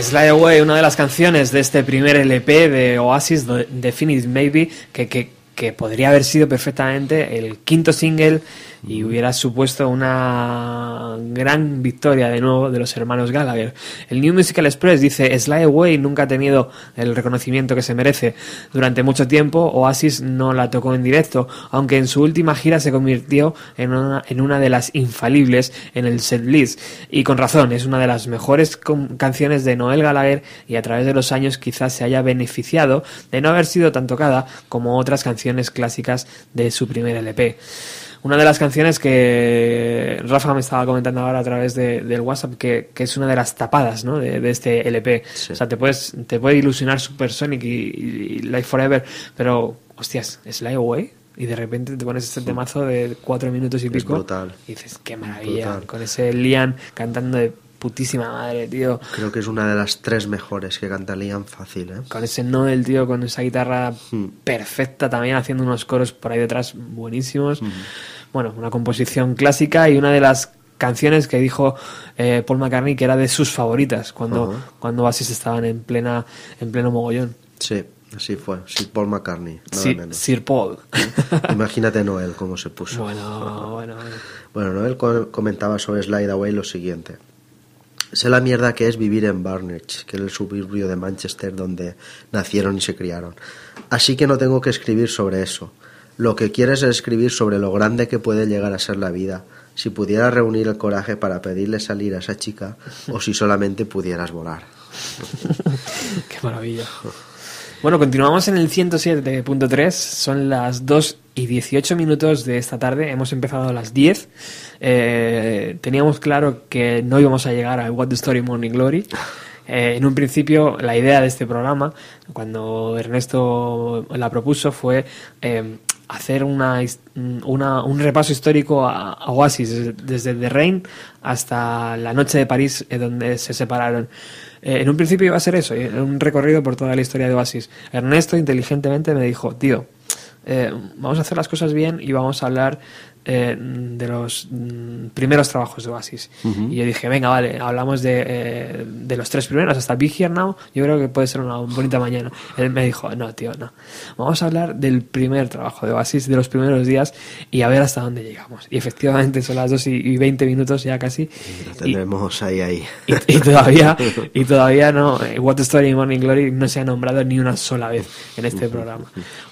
Slide Away, una de las canciones de este primer LP de Oasis, Definite Maybe, que, que, que podría haber sido perfectamente el quinto single y hubiera supuesto una gran victoria de nuevo de los hermanos Gallagher. El New Musical Express dice, Sly Away nunca ha tenido el reconocimiento que se merece. Durante mucho tiempo Oasis no la tocó en directo, aunque en su última gira se convirtió en una, en una de las infalibles en el set list. Y con razón, es una de las mejores canciones de Noel Gallagher y a través de los años quizás se haya beneficiado de no haber sido tan tocada como otras canciones clásicas de su primer LP. Una de las canciones que Rafa me estaba comentando ahora a través de, del WhatsApp, que, que, es una de las tapadas ¿no? de, de este LP. O sea, te, puedes, te puede ilusionar Supersonic y, y, Life Forever, pero, hostias, ¿es Live Away? Y de repente te pones este temazo de cuatro minutos y pico. brutal. Y dices, qué maravilla. Con ese Liam cantando de putísima madre, tío. Creo que es una de las tres mejores que canta Liam fácil, ¿eh? Con ese Noel, tío, con esa guitarra hmm. perfecta también, haciendo unos coros por ahí detrás buenísimos. Hmm. Bueno, una composición clásica y una de las canciones que dijo eh, Paul McCartney que era de sus favoritas cuando, uh -huh. cuando Oasis estaban en plena en pleno mogollón. Sí, así fue. Sir Paul McCartney. Nada Sir, menos. Sir Paul. Imagínate Noel cómo se puso. Bueno, bueno. Bueno, Noel comentaba sobre Slide Away lo siguiente. Sé la mierda que es vivir en Barnage, que es el suburbio de Manchester donde nacieron y se criaron. Así que no tengo que escribir sobre eso. Lo que quieres es escribir sobre lo grande que puede llegar a ser la vida, si pudieras reunir el coraje para pedirle salir a esa chica o si solamente pudieras volar. Qué maravilla. Bueno, continuamos en el 107.3, son las 2 y 18 minutos de esta tarde, hemos empezado a las 10. Eh, teníamos claro que no íbamos a llegar a What the Story Morning Glory. Eh, en un principio, la idea de este programa, cuando Ernesto la propuso, fue eh, hacer una, una, un repaso histórico a, Oasis, desde The Rain hasta la noche de París, donde se separaron. Eh, en un principio iba a ser eso, un recorrido por toda la historia de Oasis. Ernesto inteligentemente me dijo, tío, eh, vamos a hacer las cosas bien y vamos a hablar eh, de los mm, primeros trabajos de Oasis. Uh -huh. Y yo dije, venga, vale, hablamos de, eh, de los tres primeros, hasta Be Here Now, yo creo que puede ser una bonita mañana. Él me dijo, no, tío, no. Vamos a hablar del primer trabajo de Oasis, de los primeros días, y a ver hasta dónde llegamos. Y efectivamente son las 2 y, y 20 minutos ya casi. Y lo tendremos y, ahí, ahí. Y, y, todavía, y todavía no, What Story Morning Glory no se ha nombrado ni una sola vez en este programa.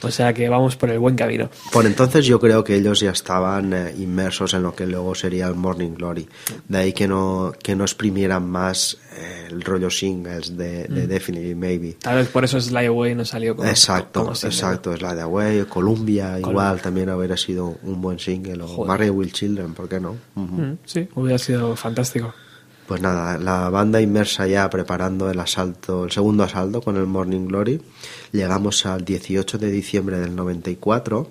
O sea que vamos por el buen camino. Por entonces yo creo que ellos ya estaban eh, inmersos en lo que luego sería el Morning Glory. De ahí que no, que no exprimieran más eh, el rollo singles de, de mm. Definitely Maybe. Tal vez por eso Slide Away no salió como Exacto, como single, exacto. Slide Away, Columbia, Columbia, igual también hubiera sido un buen single. O Joder. Marry Will Children, ¿por qué no? Uh -huh. mm, sí, hubiera sido fantástico. Pues nada, la banda inmersa ya preparando el asalto, el segundo asalto con el Morning Glory. Llegamos al 18 de diciembre del 94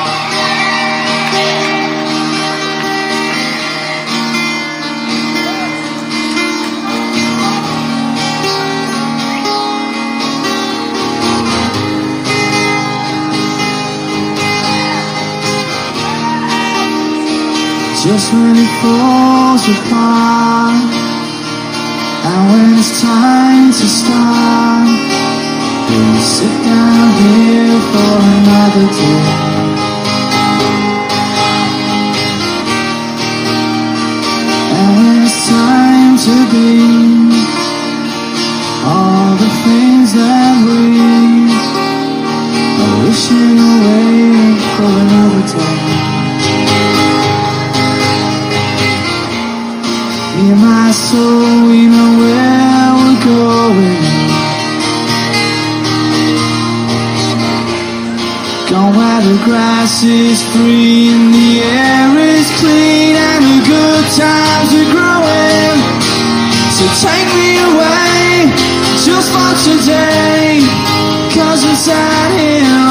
Just when it falls apart. And when it's time to start We'll sit down here for another day. And when it's time to be All the things that we Are wishing away for another day soul, we know where we're going. Gone where the grass is free and the air is clean and the good times are growing. So take me away, just for today. just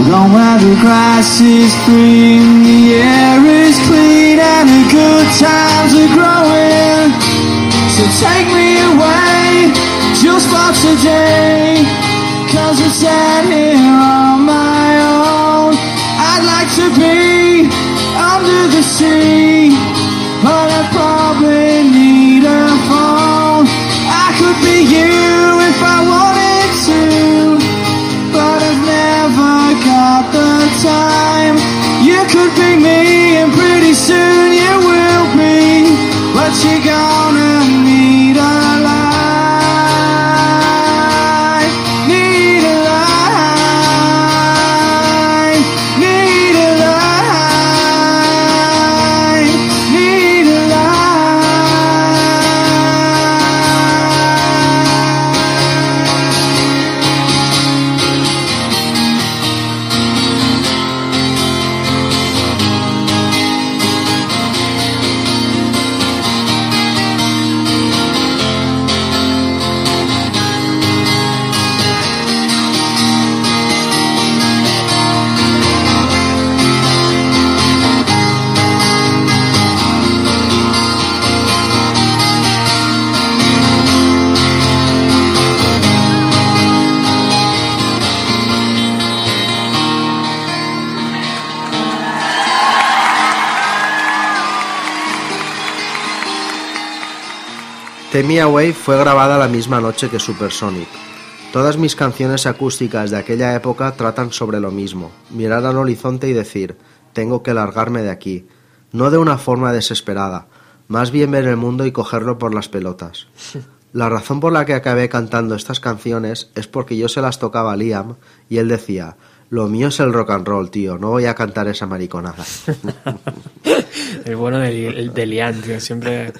Going where the grass is green, the air is clean, and the good times are growing. So take me away, just for today. Cause I'm sat here on my own. I'd like to be under the sea, but I probably need a phone. I could be you Away fue grabada la misma noche que Supersonic. Todas mis canciones acústicas de aquella época tratan sobre lo mismo, mirar al horizonte y decir, tengo que largarme de aquí, no de una forma desesperada, más bien ver el mundo y cogerlo por las pelotas. La razón por la que acabé cantando estas canciones es porque yo se las tocaba a Liam y él decía, lo mío es el rock and roll, tío, no voy a cantar esa mariconada. El bueno de, de Lian, tío, siempre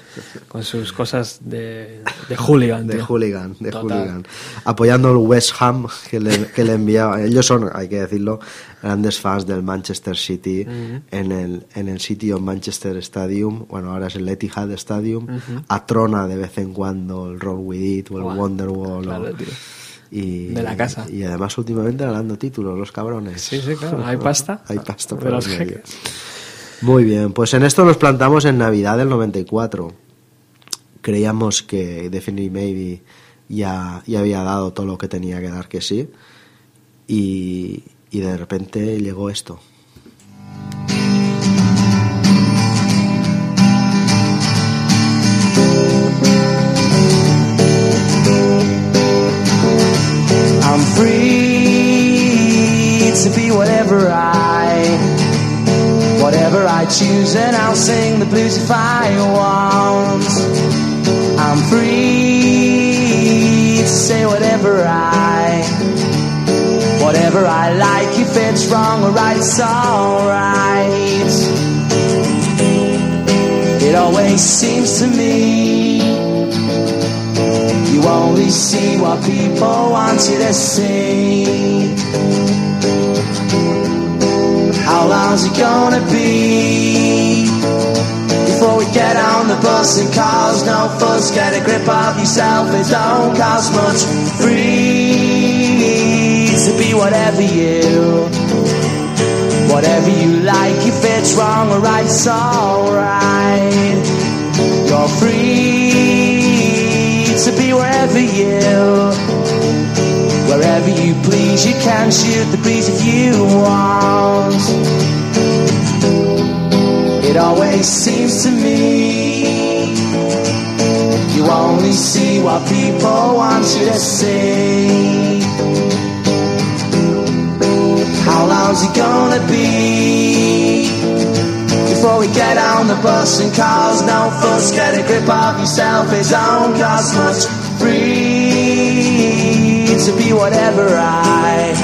con sus cosas de, de hooligan. De tío. hooligan, de Total. hooligan. Apoyando el West Ham que le, que le enviaba. Ellos son, hay que decirlo, grandes fans del Manchester City en, el, en el City of Manchester Stadium. Bueno, ahora es el Etihad Stadium. Atrona de vez en cuando el Roll With It o el Buah, Wonderwall. claro, o- tío. Y, De la casa. Y además últimamente ganando títulos, los cabrones. Sí, sí, claro. Hay pasta. Hay pasta De los jeques. Muy bien, pues en esto nos plantamos en Navidad del 94. Creíamos que Definitely Maybe ya, ya había dado todo lo que tenía que dar que sí. Y, y de repente llegó esto. I'm free to be whatever I, whatever I choose, and I'll sing the blues if I want. I'm free to say whatever I, whatever I like. If it's wrong or right, it's alright. It always seems to me. You only see what people want you to see. How long's it gonna be before we get on the bus and cause no fuss? Get a grip of yourself, it don't cost much. Free to be whatever you, whatever you like. If it's wrong or right, it's alright. You're free to be wherever you, wherever you please. You can shoot the breeze if you want. It always seems to me you only see what people want you to see. How long's it gonna be? Before we get on the bus and cause no fuss. Get a grip of yourself, it don't cost much. Free to be whatever I,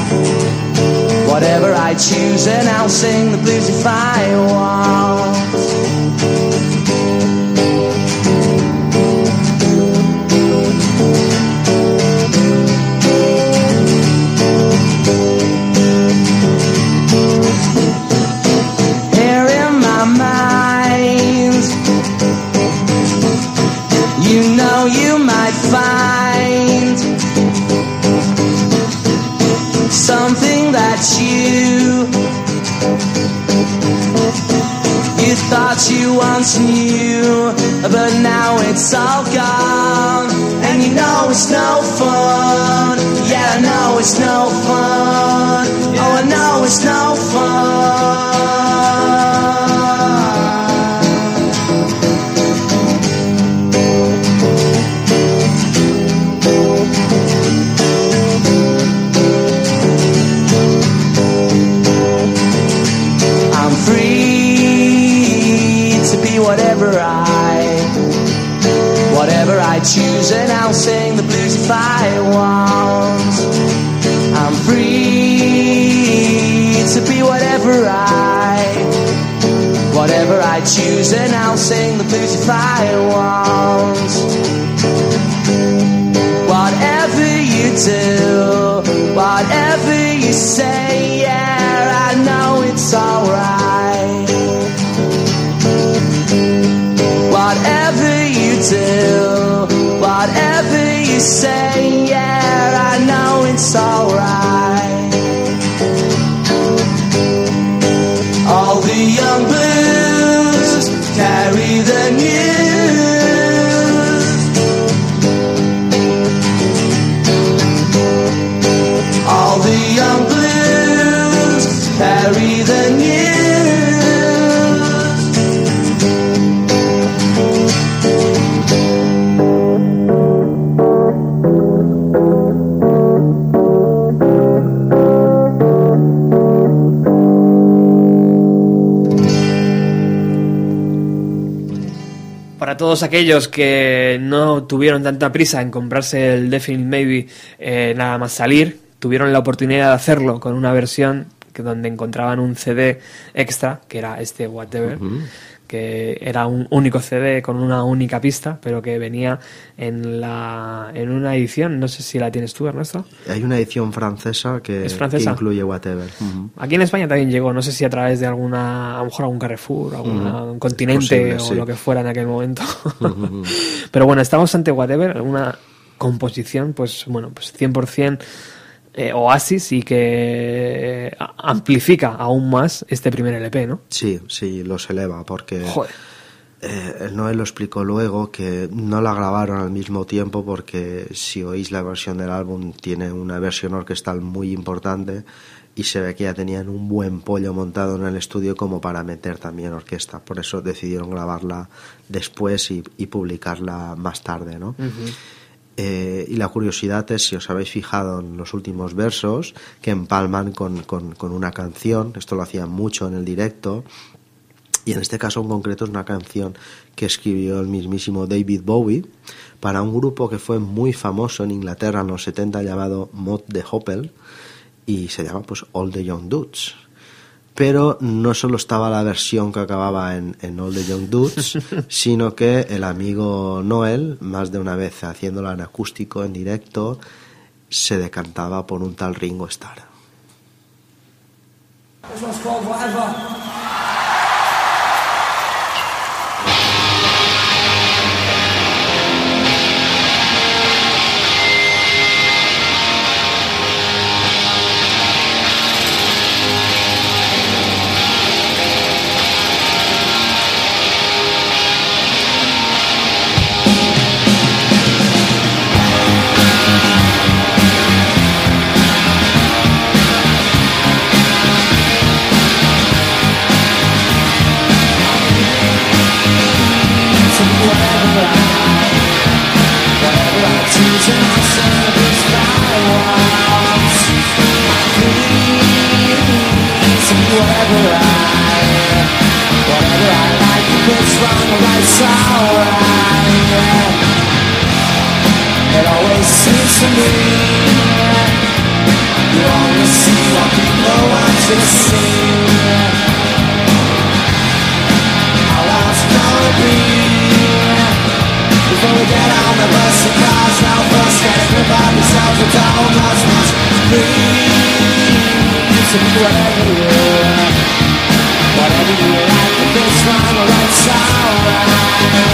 whatever I choose, and I'll sing the blues if I want. Once knew, but now it's all gone. And you know it's no fun. Yeah, I know it's no I want. I'm free to be whatever I, whatever I choose, and I'll sing the blues if I want. Whatever you do, whatever you say, aquellos que no tuvieron tanta prisa en comprarse el Definite Maybe eh, nada más salir, tuvieron la oportunidad de hacerlo con una versión que donde encontraban un CD extra, que era este Whatever, que era un único CD con una única pista, pero que venía en la en una edición, no sé si la tienes tú, Ernesto. Hay una edición francesa que, ¿Es francesa? que incluye Whatever. Aquí en España también llegó, no sé si a través de alguna, a lo mejor algún Carrefour, algún continente posible, o sí. lo que fuera en aquel momento. Pero bueno, estamos ante Whatever, una composición, pues bueno, pues 100% eh, Oasis y que a- amplifica aún más este primer LP, ¿no? Sí, sí, los eleva porque Joder. eh, el Noel lo explicó luego que no la grabaron al mismo tiempo porque si oís la versión del álbum tiene una versión orquestal muy importante y se ve que ya tenían un buen pollo montado en el estudio como para meter también orquesta. Por eso decidieron grabarla después y, y publicarla más tarde, ¿no? Eh, y la curiosidad es, si os habéis fijado en los últimos versos, que empalman con, con, con una canción, esto lo hacían mucho en el directo, y en este caso en concreto es una canción que escribió el mismísimo David Bowie para un grupo que fue muy famoso en Inglaterra en los 70 llamado Mod de Hoppel y se llama pues All the Young Dudes. Pero no solo estaba la versión que acababa en, en All the Young Dudes, sino que el amigo Noel, más de una vez haciéndola en acústico, en directo, se decantaba por un tal Ringo Starr. This one's called Whatever. It always seems to me You only see what people want to see How life's gonna be Before we get on the bus and cars Now first get everybody self a don't much much Please to be whatever you are Whatever you like If it's wrong or right it's alright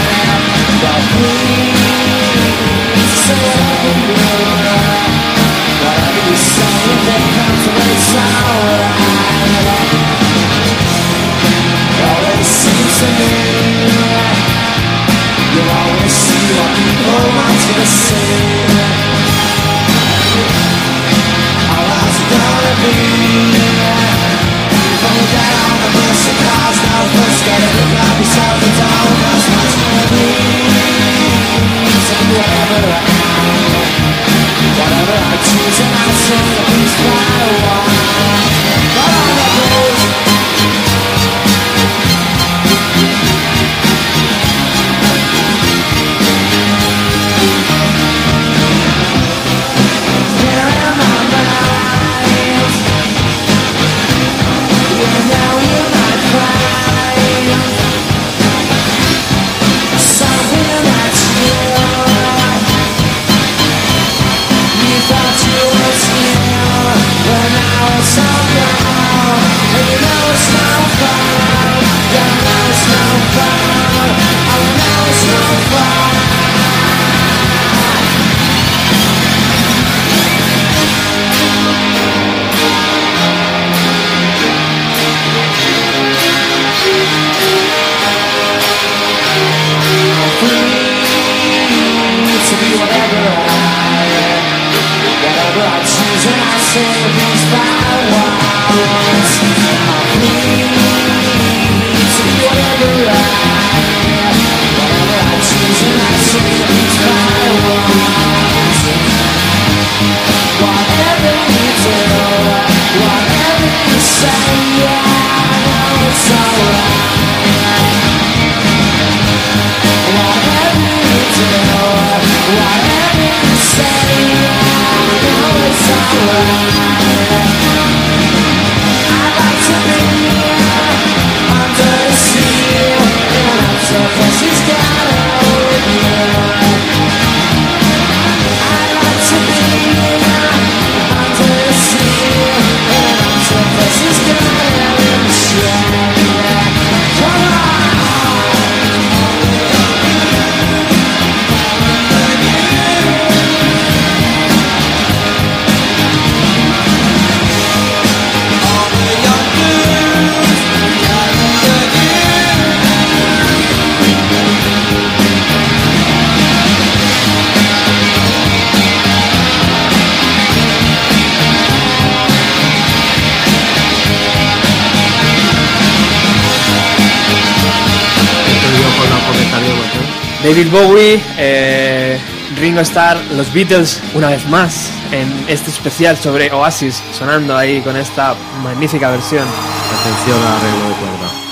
Bowie, eh, Ringo Starr, los Beatles una vez más en este especial sobre Oasis, sonando ahí con esta magnífica versión. Atención al arreglo de cuerda.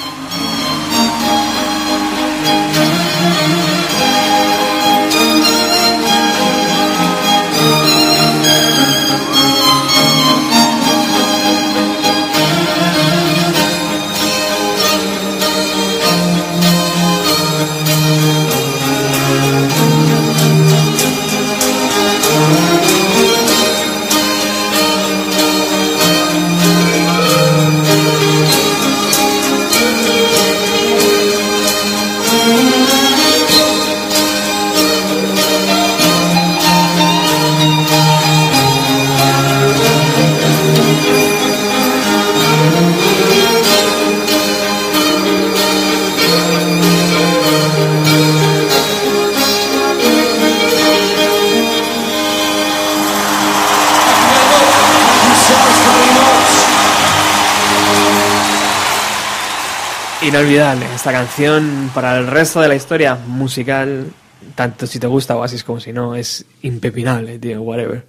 Inolvidable esta canción para el resto de la historia musical, tanto si te gusta Oasis como si no, es impepinable, tío, whatever.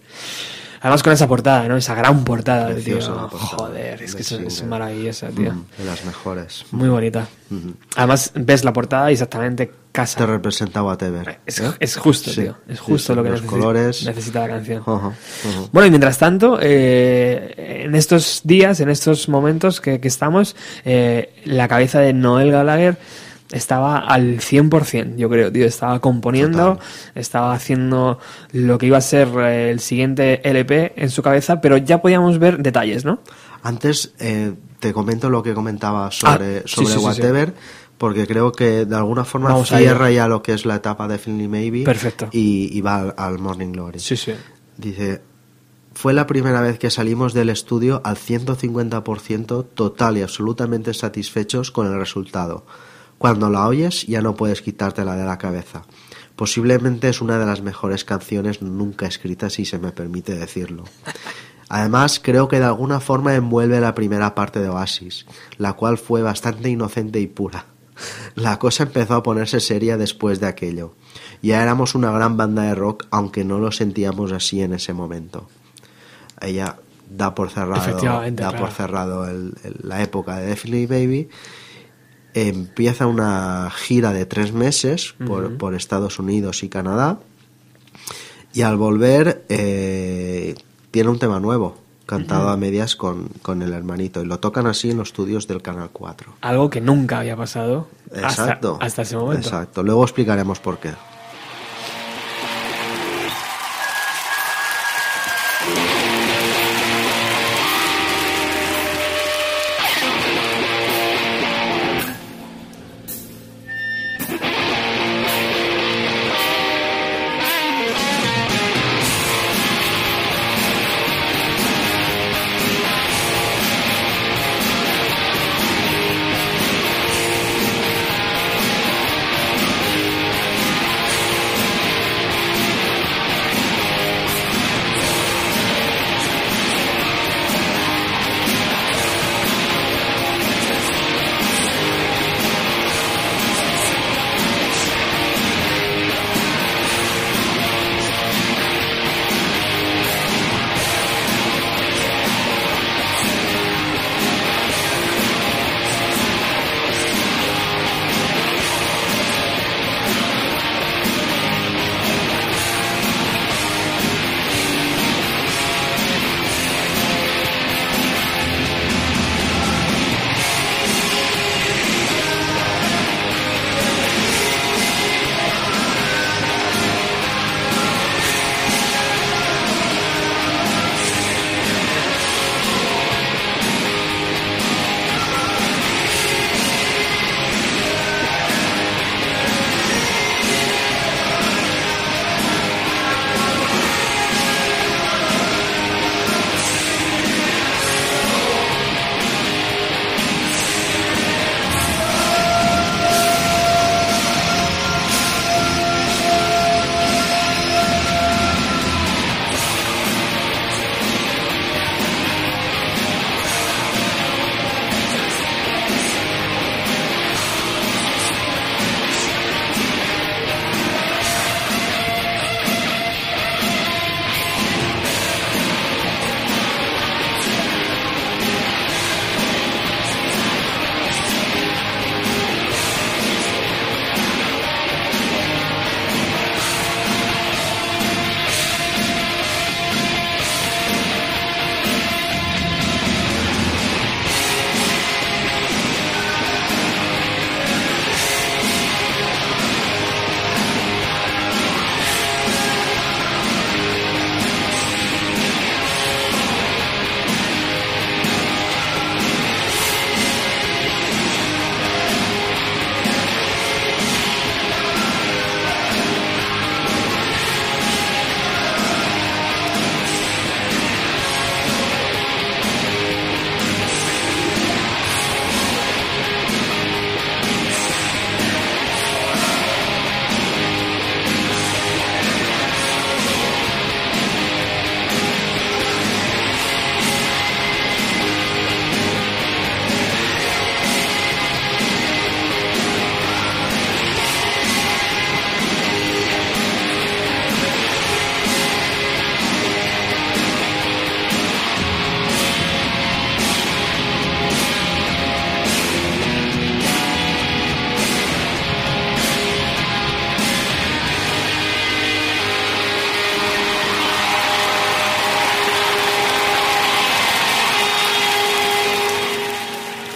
Además con esa portada, ¿no? Esa gran portada, Preciosa tío. portada Joder, es que es, maravillosa, tío. Mm, de las mejores. Muy bonita. Además ves la portada y exactamente casa. Te representa whatever. Es, ¿eh? es justo, Sí, tío. Es justo sí, lo que los necesita, colores. necesita la canción. Bueno, y mientras tanto, eh, en estos días, en estos momentos que, que estamos, eh, la cabeza de Noel Gallagher estaba al 100%, yo creo, tío. Estaba componiendo, estaba haciendo lo que iba a ser eh, el siguiente LP en su cabeza, pero ya podíamos ver detalles, ¿no? Antes eh, te comento lo que comentaba sobre, Ah, sí, sobre sí, sí, sí. Whatever, porque creo que de alguna forma Vamos cierra ya lo que es la etapa de Finley Maybe Perfecto. y, y va al, al Morning Glory. sí. Dice, fue la primera vez que salimos del estudio al 150% total y absolutamente satisfechos con el resultado. Cuando la oyes ya no puedes quitártela de la cabeza. Posiblemente es una de las mejores canciones nunca escritas, si se me permite decirlo. Además, creo que de alguna forma envuelve la primera parte de Oasis, la cual fue bastante inocente y pura. La cosa empezó a ponerse seria después de aquello. Ya éramos una gran banda de rock, aunque no lo sentíamos así en ese momento. Ella da por cerrado, da claro. por cerrado el- el- la época de Definitely Baby. Empieza una gira de tres meses por, por Estados Unidos y Canadá. Y al volver eh, tiene un tema nuevo, cantado a medias con, con el hermanito. Y lo tocan así en los estudios del Canal 4. Algo que nunca había pasado hasta, hasta ese momento. Exacto. Luego explicaremos por qué.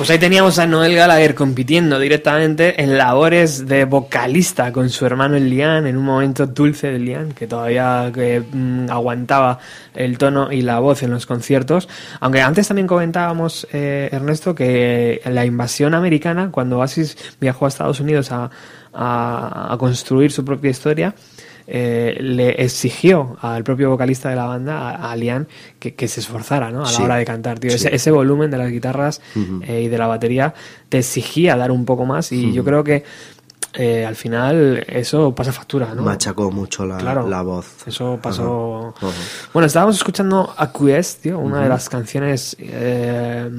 Pues ahí teníamos a Noel Gallagher compitiendo directamente en labores de vocalista con su hermano Liam, en un momento dulce de Liam, que todavía que, mm, aguantaba el tono y la voz en los conciertos. Aunque antes también comentábamos, eh, Ernesto, que la invasión americana, cuando Oasis viajó a Estados Unidos a- a construir su propia historia, eh, le exigió al propio vocalista de la banda, a, a Liam, que, que se esforzara ¿no? a la Sí. hora de cantar. Tío. Sí. Ese, ese volumen de las guitarras eh, y de la batería te exigía dar un poco más y yo creo que eh, al final eso pasa factura. ¿no? Machacó mucho la, Claro. la voz. Eso pasó. Ajá, ajá. Bueno, estábamos escuchando Acquiesce, tío, una de las canciones eh,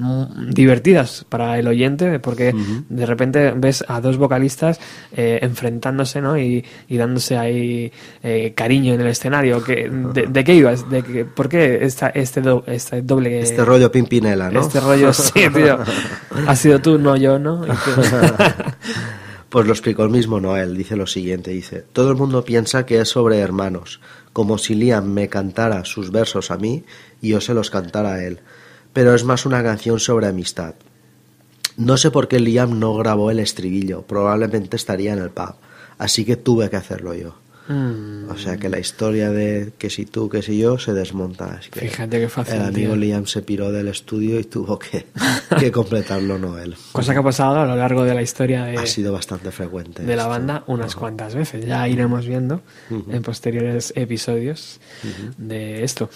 divertidas para el oyente, porque de repente ves a dos vocalistas eh, enfrentándose, ¿no? Y, y dándose ahí eh, cariño en el escenario. Que, de, de qué ibas? ¿De que, ¿Por qué esta, este, do- este doble. Este rollo Pimpinela, ¿no? Este rollo, sí, tío. Has sido tú, no yo, ¿no? Pues lo explicó el mismo Noel, dice lo siguiente, dice, todo el mundo piensa que es sobre hermanos, como si Liam me cantara sus versos a mí y yo se los cantara a él, pero es más una canción sobre amistad. No sé por qué Liam no grabó el estribillo, probablemente estaría en el pub, así que tuve que hacerlo yo. Mm, O sea que la historia de que si tú, que si yo se desmonta. Así que Fíjate qué fácil, El amigo tío. Liam se piró del estudio y tuvo que, que completarlo Noel. cosa que ha pasado a lo largo de la historia de, Ha sido bastante frecuente. de la esto. banda unas cuantas veces. Ya iremos viendo en posteriores episodios de esto.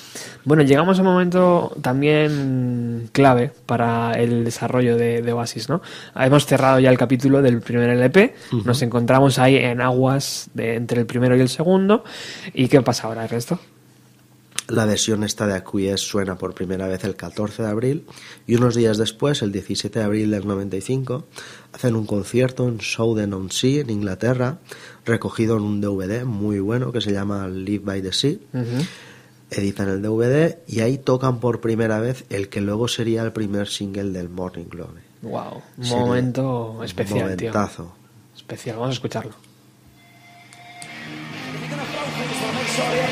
Bueno, llegamos a un momento también clave para el desarrollo de, de Oasis, ¿no? Hemos cerrado ya el capítulo del primer LP, nos encontramos ahí en aguas de, entre el primero y el segundo. ¿Y qué pasa ahora, el resto? La versión esta de Acquiesce suena por primera vez el 14 de abril y unos días después, el 17 de abril del 95, hacen un concierto en Southern-on-Sea, en Inglaterra, recogido en un DVD muy bueno que se llama Live by the Sea. Editan el DVD y ahí tocan por primera vez el que luego sería el primer single del Morning Glory. Wow, un momento especial, tío. Momentazo. Especial, vamos a escucharlo. Sorry.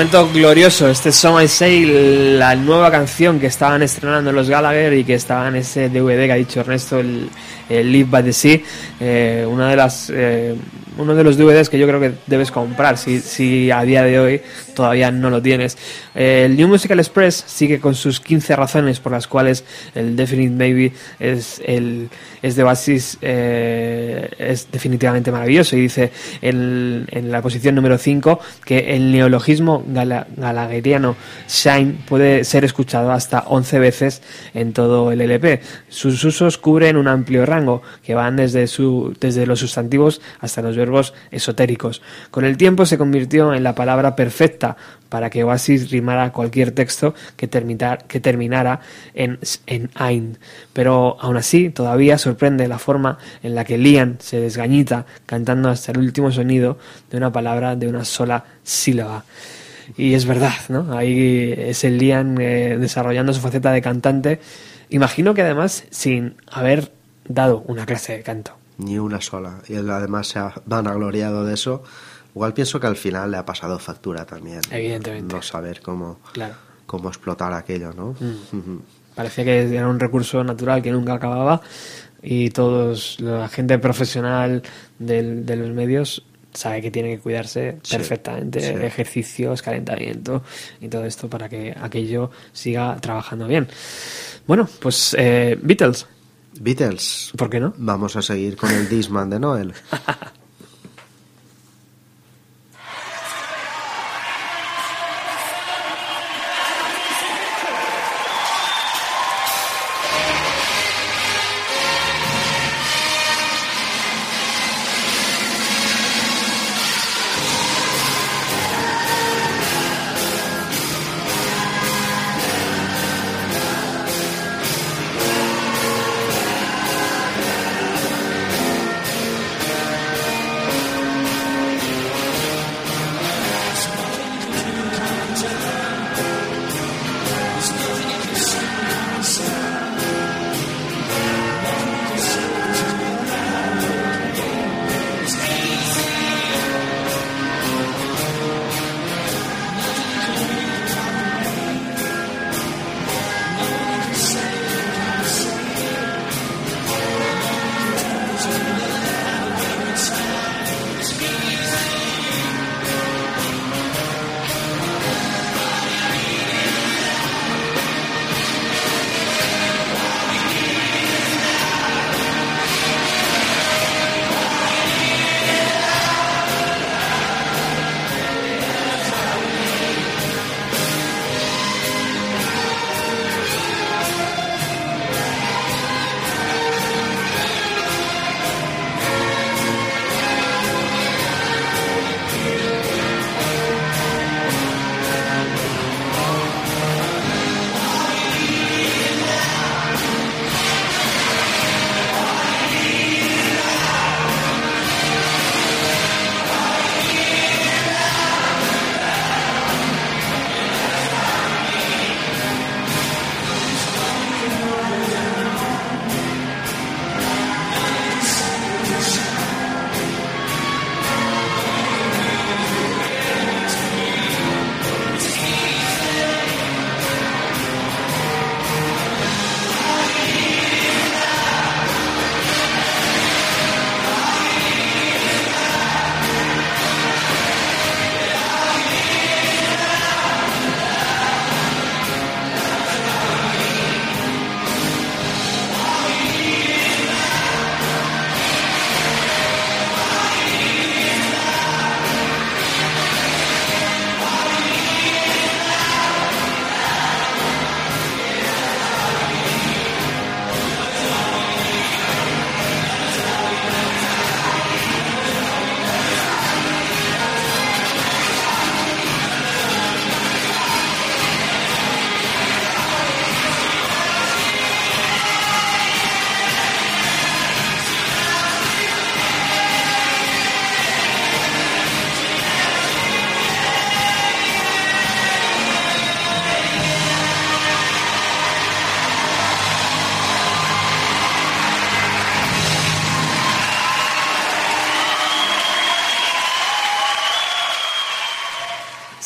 Momento glorioso, este Song I Say, la nueva canción que estaban estrenando los Gallagher y que estaba en ese DVD que ha dicho Ernesto, el, el Live by the Sea, eh, una de las, eh, uno de los DVDs que yo creo que debes comprar si, si a día de hoy todavía no lo tienes. Eh, el New Musical Express sigue con sus 15 razones por las cuales el Definite Maybe es, el, es de Basis, eh, es definitivamente maravilloso y dice en, en la posición número 5 que el neologismo gala- Shine puede ser escuchado hasta 11 veces en todo el LP. Sus usos cubren un amplio rango que van desde, su, desde los sustantivos hasta los verbos esotéricos. Con el tiempo se convirtió en la palabra perfecta para que Oasis rimara cualquier texto que, terminar- que terminara en, en. Pero aún así, todavía sorprende la forma en la que Liam se desgañita cantando hasta el último sonido de una palabra de una sola sílaba. Y es verdad, ¿no? Ahí es el Liam eh, desarrollando su faceta de cantante. Imagino que además sin haber dado una clase de canto. Ni una sola. Y él además se ha vanagloriado de eso. Igual pienso que al final le ha pasado factura también. Evidentemente. No saber cómo, Claro. cómo explotar aquello, ¿no? Mm. Parecía que era un recurso natural que nunca acababa y todos, la gente profesional del- de los medios sabe que tiene que cuidarse Sí, perfectamente, sí. ejercicios, calentamiento y todo esto para que aquello siga trabajando bien. Bueno, pues eh, Beatles, Beatles. ¿por qué no? Vamos a seguir con el Disman de Noel.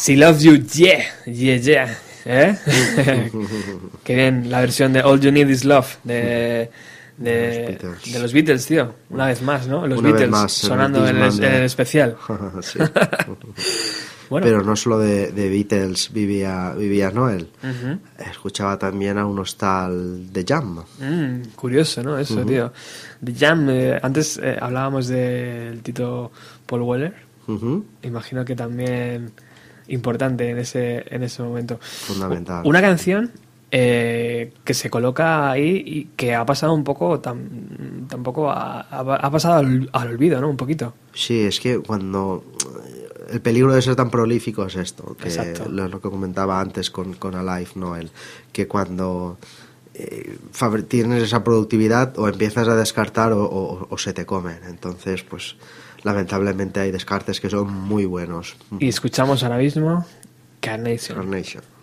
She Loves You, yeah, yeah, yeah. ¿Eh? Qué bien, la versión de All You Need Is Love de, de, los Beatles. de los Beatles, tío. Una vez más, ¿no? Los Una Beatles más, sonando en el, especial. Bueno, Pero no solo de, de Beatles vivía, vivía Noel. Escuchaba también a unos tal de Jam. Mm, curioso, ¿no? Eso, tío. The Jam, eh, antes eh, hablábamos del Tito Paul Weller. Imagino que también importante en ese, en ese momento. Fundamental. Una canción eh, que se coloca ahí y que ha pasado un poco, tam- tampoco ha, pasado al, al olvido, ¿no? Un poquito. Sí, es que cuando el peligro de ser tan prolífico es esto, que Exacto. lo, lo que comentaba antes con, con Alive Noel, que cuando eh, tienes esa productividad o empiezas a descartar o, o- o se te comen. Entonces, pues lamentablemente hay descartes que son muy buenos. Y escuchamos ahora mismo Carnation. Carnation.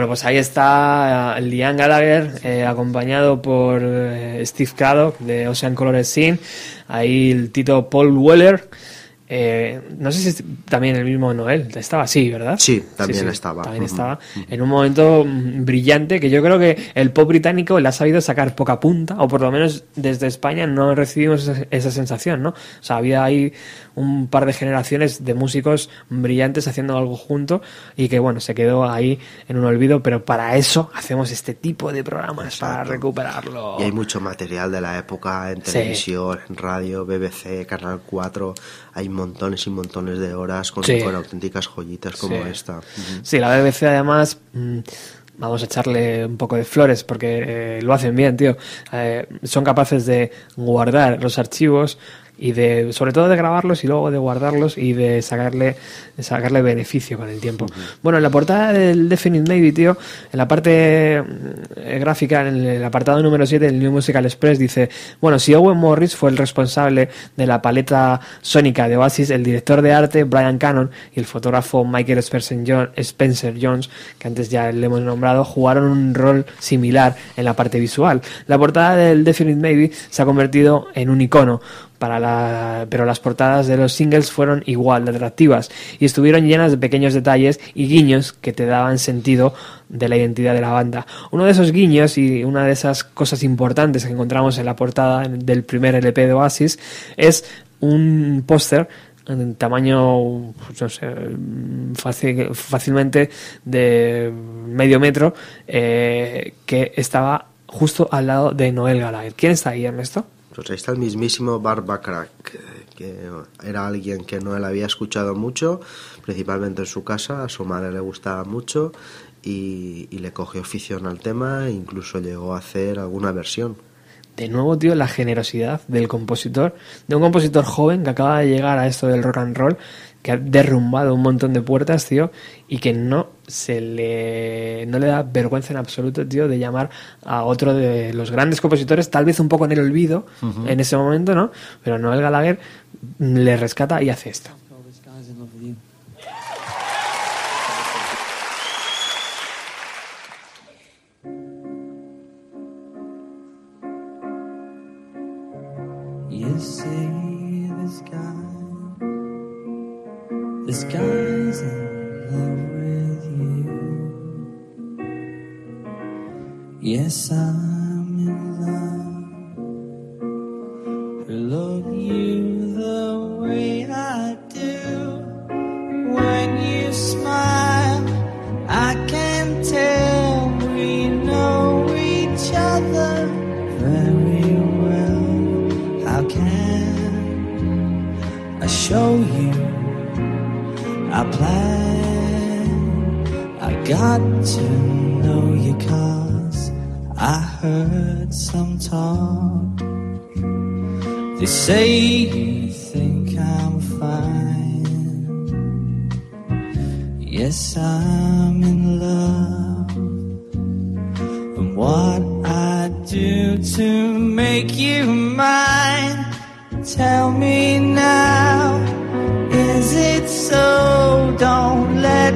Bueno, pues ahí está eh, Liam Gallagher, eh, acompañado por eh, Steve Craddock de Ocean Colored Scene, ahí el Tito Paul Weller, eh, no sé si es también el mismo Noel, estaba así, ¿verdad? Sí, también estaba. También estaba en un momento mm, brillante que yo creo que el pop británico le ha sabido sacar poca punta, o por lo menos desde España no recibimos esa, esa sensación, ¿no? O sea, había ahí un par de generaciones de músicos brillantes haciendo algo junto y que, bueno, se quedó ahí en un olvido, pero para eso hacemos este tipo de programas, para recuperarlo. Y hay mucho material de la época en Sí. televisión, en radio, BBC, Canal 4. Hay montones y montones de horas con, Sí. con auténticas joyitas como Sí. esta. Sí, la BBC además mm, vamos a echarle un poco de flores porque eh, lo hacen bien, tío. Eh, son capaces de guardar los archivos y de, sobre todo de grabarlos y luego de guardarlos y de sacarle, de sacarle beneficio con el tiempo. Bueno, en la portada del Definite Maybe, tío, en la parte eh, gráfica, en el apartado número 7 del New Musical Express, dice, bueno, si Owen Morris fue el responsable de la paleta sónica de Oasis, el director de arte, Brian Cannon, y el fotógrafo Michael Spencer Jones, que antes ya le hemos nombrado, jugaron un rol similar en la parte visual. La portada del Definite Maybe se ha convertido en un icono, para la, pero las portadas de los singles fueron igual de atractivas y estuvieron llenas de pequeños detalles y guiños que te daban sentido de la identidad de la banda. Uno de esos guiños y una de esas cosas importantes que encontramos en la portada del primer LP de Oasis es un póster en tamaño pues, fácil- fácilmente de medio metro eh, que estaba justo al lado de Noel Gallagher. ¿Quién está ahí, Ernesto? Pues ahí está el mismísimo Barbacrack, que era alguien que no él había escuchado mucho, principalmente en su casa, a su madre le gustaba mucho y, le cogió afición al tema e incluso llegó a hacer alguna versión. De nuevo, tío, la generosidad del compositor, de un compositor joven que acaba de llegar a esto del rock and roll, que ha derrumbado un montón de puertas, tío, y que no se le no le da vergüenza en absoluto, tío, de llamar a otro de los grandes compositores, tal vez un poco en el olvido en ese momento, ¿no? Pero Noel Gallagher le rescata y hace esto. This guy's in love with you. Yes, I'm in love. Love you the way I do. When you smile, I can tell we know each other very well. How can I show you talk. They say you think I'm fine. Yes, I'm in love. And what I do to make you mine? Tell me now. Is it so? Don't let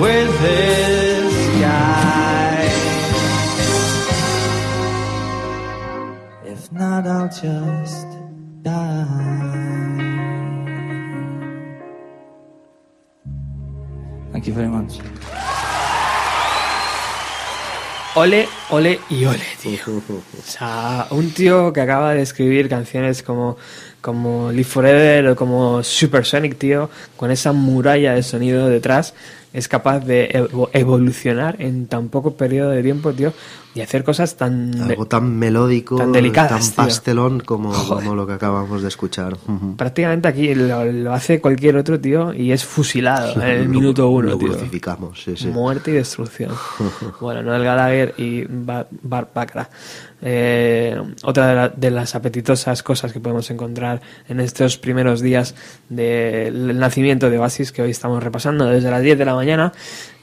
with this guy. If not, I'll just die. Thank you very much. Ole, ole y ole, tío. O sea, un tío que acaba de escribir canciones como, como Live Forever o como Supersonic, tío, con esa muralla de sonido detrás, es capaz de evo- evolucionar en tan poco periodo de tiempo, tío, y hacer cosas tan... Algo tan melódico, tan delicadas, tan pastelón como, como lo que acabamos de escuchar. Prácticamente aquí lo, lo hace cualquier otro tío y es fusilado en el minuto uno, Lo tío. crucificamos, sí, sí. Muerte y destrucción. bueno, Noel Gallagher y Bar Bart Bacharach. Eh, otra de, la- de las apetitosas cosas que podemos encontrar en estos primeros días del nacimiento de Oasis que hoy estamos repasando desde las 10 de la mañana.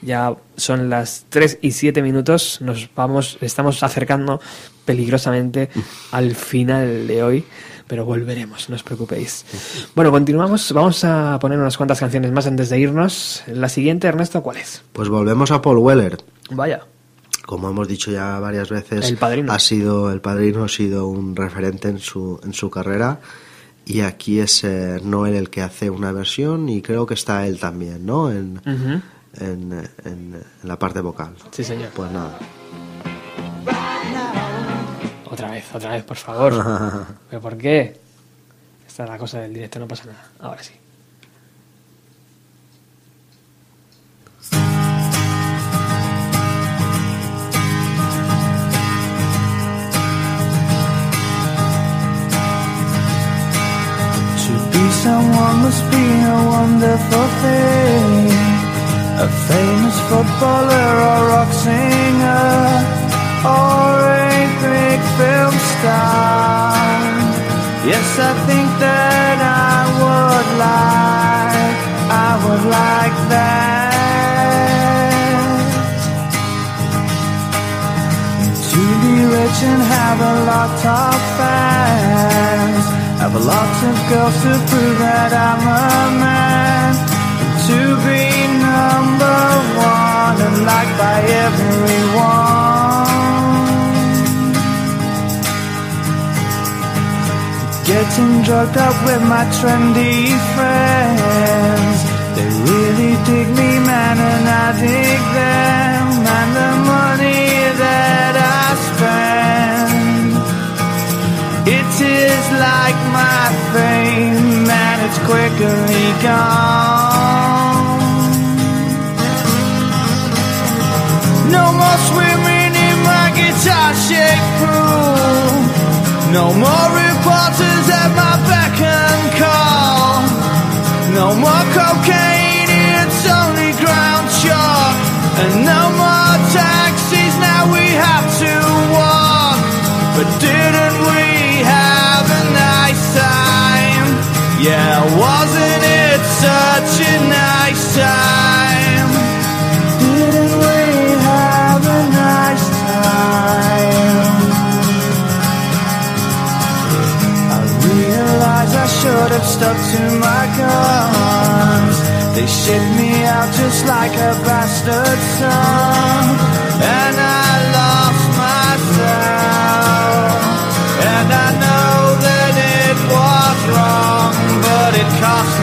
Ya son las 3 y 7 minutos. Nos vamos, estamos acercando peligrosamente al final de hoy. Pero volveremos, no os preocupéis. Bueno, continuamos. Vamos a poner unas cuantas canciones más antes de irnos. La siguiente, Ernesto, ¿cuál es? Pues volvemos a Paul Weller. Vaya. Como hemos dicho ya varias veces, El padrino. ha sido el padrino ha sido un referente en su en su carrera y aquí es eh, Noel el que hace una versión y creo que está él también, ¿no? En, en- en la parte vocal. Sí, señor. Pues nada. Otra vez, otra vez, por favor. ¿Pero por qué? Esta es la cosa del directo, no pasa nada. Ahora sí. Someone must be a wonderful thing. A famous footballer or rock singer, or a big film star. Yes, I think that I would like, I would like that. To be rich and have a lot of fans Have lots of girls to prove that I'm a man. To be number one and liked by everyone. Getting drugged up with my trendy friends. They really dig me, man, and I dig them. And the is like my fame And it's quickly gone. No more swimming in my guitar shaped pool no more reporters at my beck and call. No more cocaine, such a nice time? Didn't we have a nice time? I realize I should have stuck to my guns. They shipped me out just like a bastard son. And I lost myself. And I know that it was wrong, but it cost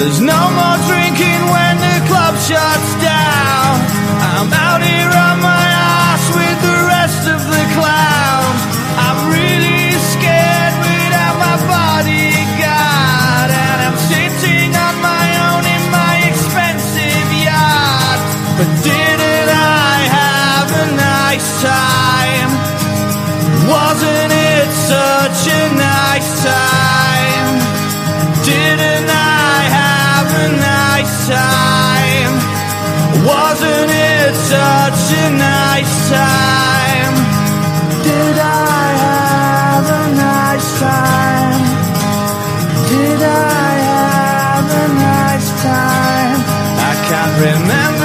There's no more drinking when the club shuts down. I'm out here on my ass with the rest of the clowns. Time? Wasn't it such a nice time? Did I have a nice time? Did I have a nice time? I can't remember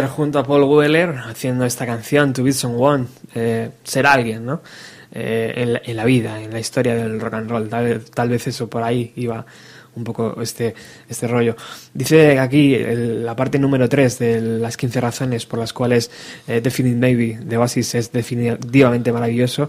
Junto a Paul Weller haciendo esta canción, To Be Someone, eh, ser alguien, ¿no? Eh, en, la, en la vida, en la historia del rock and roll. Tal, tal vez eso por ahí iba un poco este, este rollo. Dice aquí el- la parte número 3 de las 15 razones por las cuales eh, Definite Maybe de Oasis es definitivamente maravilloso.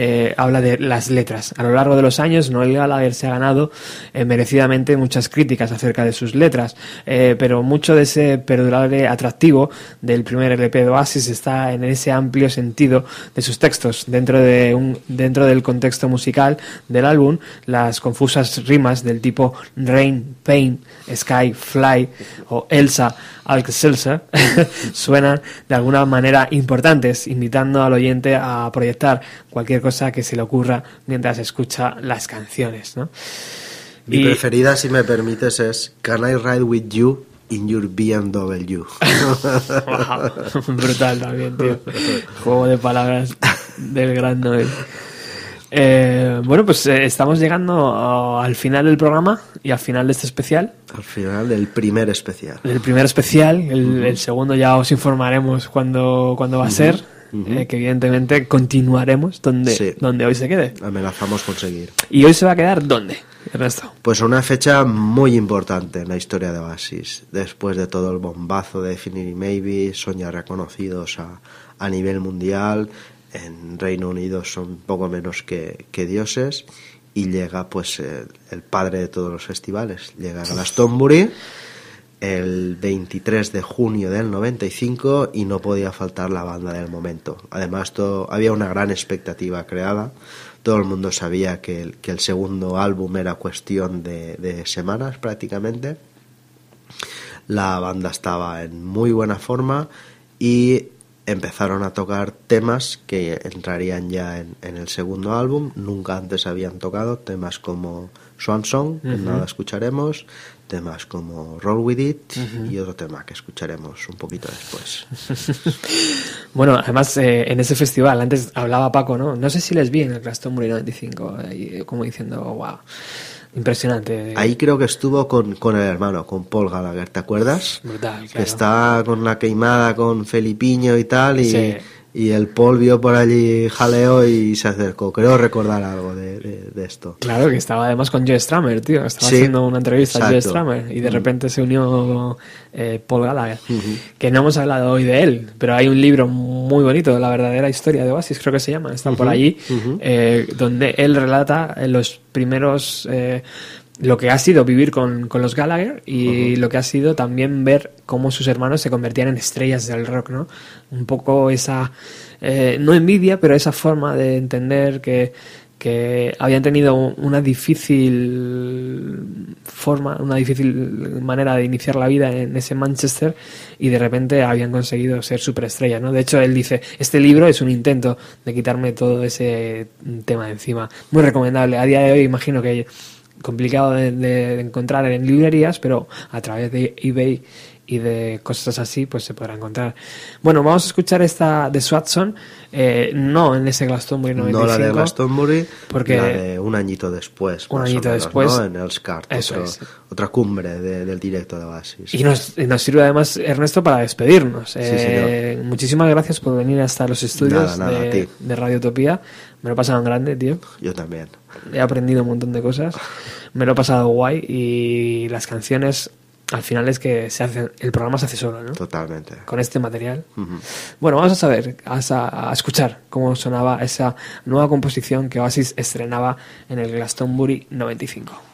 Eh, habla de las letras. A lo largo de los años, Noel Gallagher se ha ganado eh, merecidamente muchas críticas acerca de sus letras, eh, pero mucho de ese perdurable atractivo del primer LP de Oasis está en ese amplio sentido de sus textos. Dentro, de un, dentro del contexto musical del álbum, las confusas rimas del tipo Rain, Pain, Sky, Fly o Elsa Alexelsa suenan de alguna manera importantes, invitando al oyente a proyectar cualquier cosa que se le ocurra mientras escucha las canciones. ¿no? Mi Y- preferida, si me permites, es Can I Ride With You in Your BMW? Wow, Brutal también, tío. Juego de palabras del gran Noel. Eh, bueno, pues eh, estamos llegando al final del programa y al final de este especial. Al final del primer especial. El primer especial, el, el segundo ya os informaremos cuándo cuando va a ser. Eh, que evidentemente continuaremos donde, Sí. donde hoy se quede. Amenazamos con seguir. ¿Y hoy se va a quedar dónde, Ernesto? Pues una fecha muy importante en la historia de Oasis. Después de todo el bombazo de Definitely Maybe, son ya reconocidos a, a nivel mundial. En Reino Unido son poco menos que, que dioses. Y llega pues el, el padre de todos los festivales. Llega Glastonbury el 23 de junio del 95 y no podía faltar la banda del momento. Además, todo, había una gran expectativa creada. Todo el mundo sabía que el, que el segundo álbum era cuestión de, de semanas prácticamente. La banda estaba en muy buena forma y empezaron a tocar temas que entrarían ya en, en el segundo álbum. Nunca antes habían tocado temas como Swan Song, en nada escucharemos, temas como Roll With It y otro tema que escucharemos un poquito después. Bueno, además eh, en ese festival, antes hablaba Paco, ¿no? No sé si les vi en el Glastonbury 95, ahí, como diciendo, wow, impresionante. Ahí creo que estuvo con, con el hermano, con Paul Gallagher, ¿te acuerdas? Brutal, Que claro. está con la queimada con Felipiño y tal, y, Sí. Y el Paul vio por allí jaleo y se acercó. Creo recordar algo de, de- de esto. Claro, que estaba además con Joe Stramer, tío. Estaba Sí, haciendo una entrevista a Joe exacto. Stramer y de repente se unió eh, Paul Gallagher. Que no hemos hablado hoy de él, pero hay un libro muy bonito, La verdadera historia de Oasis, creo que se llama. Está por allí, eh, donde él relata los primeros. eh, lo que ha sido vivir con, con los Gallagher y lo que ha sido también ver cómo sus hermanos se convertían en estrellas del rock, ¿no? Un poco esa, eh, no envidia, pero esa forma de entender que, que habían tenido una difícil forma, una difícil manera de iniciar la vida en ese Manchester y de repente habían conseguido ser superestrellas, ¿no? De hecho, él dice, este libro es un intento de quitarme todo ese tema de encima. Muy recomendable. A día de hoy imagino que complicado de, de- encontrar en librerías, pero a través de eBay y de cosas así, pues se podrá encontrar. Bueno, vamos a escuchar esta de Swatson, eh, no en ese Glastonbury 95. No la de Glastonbury, porque- la de un añito después. Un añito menos, después. ¿no? En el SCART, Eso otro- es. otra cumbre de- del directo de Oasis. Y nos, y nos sirve además, Ernesto, para despedirnos. Eh, muchísimas gracias por venir hasta los estudios Nada, nada, a de, de Radio Utopía. Me lo he pasado en grande, tío. Yo también. He aprendido un montón de cosas. Me lo he pasado guay y las canciones, al final es que se hacen, el programa se hace solo, ¿no? Totalmente. Con este material. Bueno, vamos a saber, a, a escuchar cómo sonaba esa nueva composición que Oasis estrenaba en el Glastonbury 95.